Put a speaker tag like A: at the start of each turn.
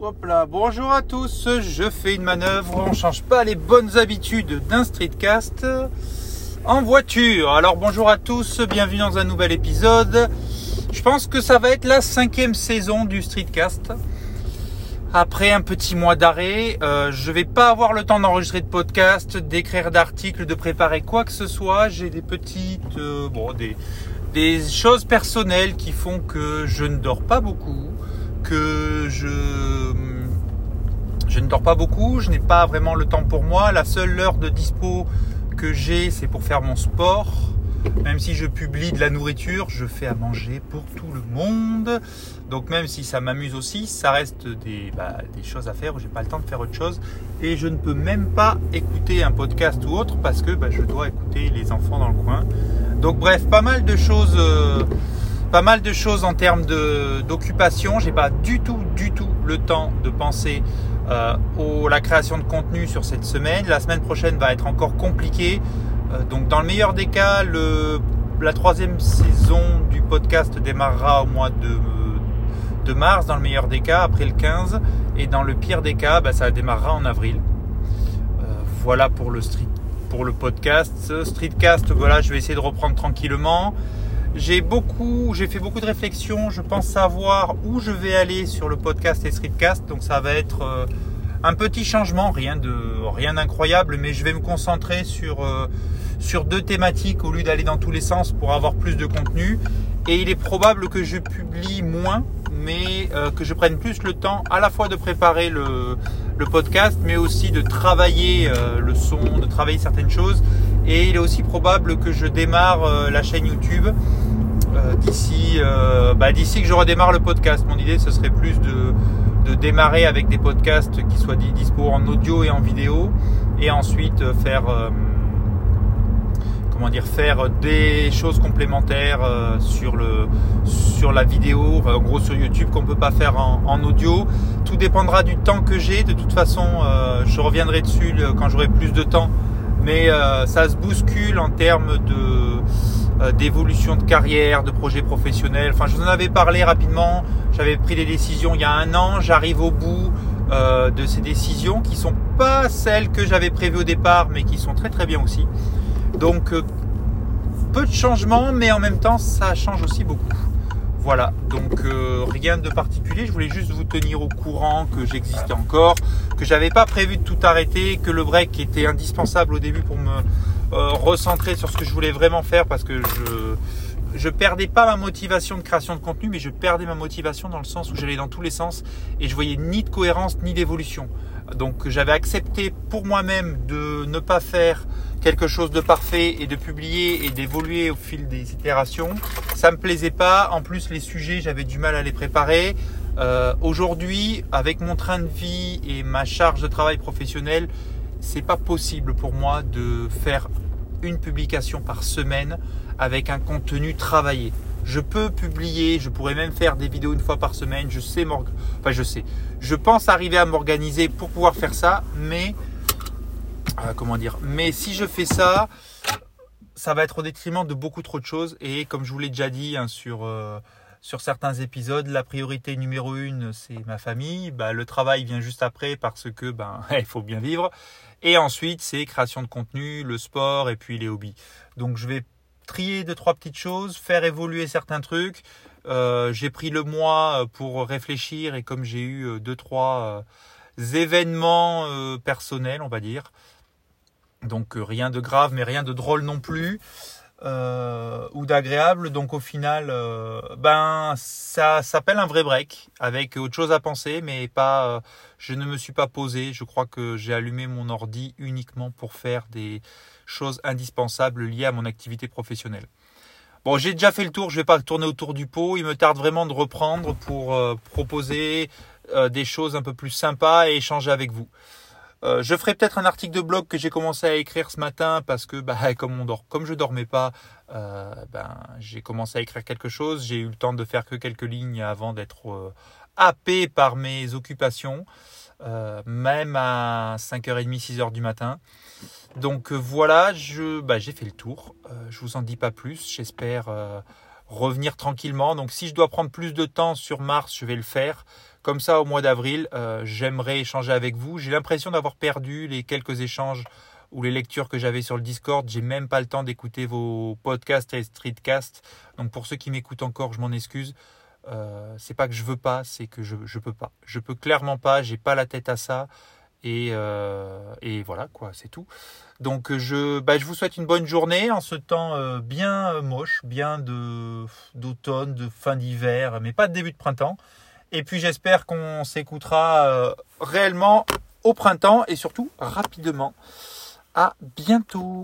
A: Hop là, bonjour à tous, je fais une manœuvre, on change pas les bonnes habitudes d'un streetcast en voiture. Alors bonjour à tous, bienvenue dans un nouvel épisode. Je pense que ça va être la cinquième saison du streetcast. Après un petit mois d'arrêt, euh, je vais pas avoir le temps d'enregistrer de podcast, d'écrire d'articles, de préparer quoi que ce soit. J'ai des petites, euh, bon, des, des choses personnelles qui font que je ne dors pas beaucoup, je ne dors pas beaucoup, je n'ai pas vraiment le temps pour moi. La seule heure de dispo que j'ai, c'est pour faire mon sport. Même si je publie de la nourriture, je fais à manger pour tout le monde. Donc même si ça m'amuse aussi, ça reste des, bah, choses à faire où j'ai pas le temps de faire autre chose. Et je ne peux même pas écouter un podcast ou autre parce que bah, je dois écouter les enfants dans le coin. Donc bref, pas mal de choses, euh, pas mal de choses en termes d'occupation. J'ai pas du tout, du tout le temps de penser euh, au, la création de contenu sur cette semaine. La semaine prochaine va être encore compliquée. Euh, donc dans le meilleur des cas, le, la troisième saison du podcast démarrera au mois de, de mars, dans le meilleur des cas, après le 15. Et dans le pire des cas, bah, ça démarrera en avril. Euh, voilà pour le street pour le podcast. Streetcast, voilà, je vais essayer de reprendre tranquillement. J'ai beaucoup, j'ai fait beaucoup de réflexions. Je pense savoir où je vais aller sur le podcast et Streetcast. Donc ça va être euh, un petit changement, rien de rien d'incroyable, mais je vais me concentrer sur euh, sur deux thématiques au lieu d'aller dans tous les sens pour avoir plus de contenu. Et il est probable que je publie moins, mais euh, que je prenne plus le temps à la fois de préparer le le podcast, mais aussi de travailler le son, de travailler certaines choses. Et il est aussi probable que je démarre la chaîne YouTube d'ici, bah, d'ici que je redémarre le podcast. Mon idée, ce serait plus de, démarrer avec des podcasts qui soient dispo en audio et en vidéo, et ensuite faire comment dire faire des choses complémentaires euh, sur le sur la vidéo en gros sur YouTube qu'on peut pas faire en, audio tout dépendra du temps que j'ai de toute façon euh, je reviendrai dessus quand j'aurai plus de temps mais euh, ça se bouscule en termes de d'évolution de carrière de projet professionnel enfin je vous en avais parlé rapidement. J'avais pris des décisions il y a un an. J'arrive au bout de ces décisions qui sont pas celles que j'avais prévues au départ mais qui sont très très bien aussi. Donc euh, peu de changements, mais en même temps ça change aussi beaucoup. Voilà, donc euh, rien de particulier. Je voulais juste vous tenir au courant que j'existais encore, que j'avais pas prévu de tout arrêter, que le break était indispensable au début pour me euh, recentrer sur ce que je voulais vraiment faire parce que je je perdais pas ma motivation de création de contenu, mais je perdais ma motivation dans le sens où j'allais dans tous les sens et je voyais ni de cohérence ni d'évolution. Donc j'avais accepté pour moi-même de ne pas faire quelque chose de parfait et de publier et d'évoluer au fil des itérations. Ça me plaisait pas. En plus, les sujets, j'avais du mal à les préparer. Euh, Aujourd'hui, avec mon train de vie et ma charge de travail professionnel, c'est pas possible pour moi de faire une publication par semaine avec un contenu travaillé. Je peux publier, je pourrais même faire des vidéos une fois par semaine. Je sais, enfin je sais, je pense arriver à m'organiser pour pouvoir faire ça, mais euh, comment dire Mais si je fais ça, ça va être au détriment de beaucoup trop de choses. Et comme je vous l'ai déjà dit hein, sur euh, sur certains épisodes, la priorité numéro une, c'est ma famille. Bah, le travail vient juste après parce que ben il faut bien vivre. Et ensuite, c'est création de contenu, le sport et puis les hobbies. Donc je vais trier deux trois petites choses, faire évoluer certains trucs. Euh, j'ai pris le mois pour réfléchir et comme j'ai eu deux trois événements personnels, on va dire, donc euh, rien de grave, mais rien de drôle non plus. Euh, ou d'agréable. Donc au final, euh, ben ça s'appelle un vrai break avec autre chose à penser, mais pas. je ne me suis pas posé. Je crois que j'ai allumé mon ordi uniquement pour faire des choses indispensables liées à mon activité professionnelle. Bon, j'ai déjà fait le tour. Je vais pas tourner autour du pot. Il me tarde vraiment de reprendre pour proposer des choses un peu plus sympas et échanger avec vous. Euh, je ferai peut-être un article de blog que j'ai commencé à écrire ce matin parce que bah, comme, on dort, je dormais pas, euh, ben, j'ai commencé à écrire quelque chose. J'ai eu le temps de faire que quelques lignes avant d'être euh, happé par mes occupations, même à 5h30, 6h du matin. Donc voilà, bah, j'ai fait le tour. je vous en dis pas plus. J'espère revenir tranquillement. Donc si je dois prendre plus de temps sur Mars, je vais le faire Comme ça, au mois d'avril, j'aimerais échanger avec vous. J'ai l'impression d'avoir perdu les quelques échanges ou les lectures que j'avais sur le Discord. J'ai même pas le temps d'écouter vos podcasts et streetcasts. Donc pour ceux qui m'écoutent encore, je m'en excuse. Euh, c'est pas que je veux pas, c'est que je je peux pas. Je peux clairement pas. J'ai pas la tête à ça. Et, euh, voilà quoi, c'est tout. Donc je, bah, je vous souhaite une bonne journée en ce temps euh, bien moche, bien d'automne, de fin d'hiver, mais pas de début de printemps. Et puis j'espère qu'on s'écoutera réellement au printemps et surtout rapidement. À bientôt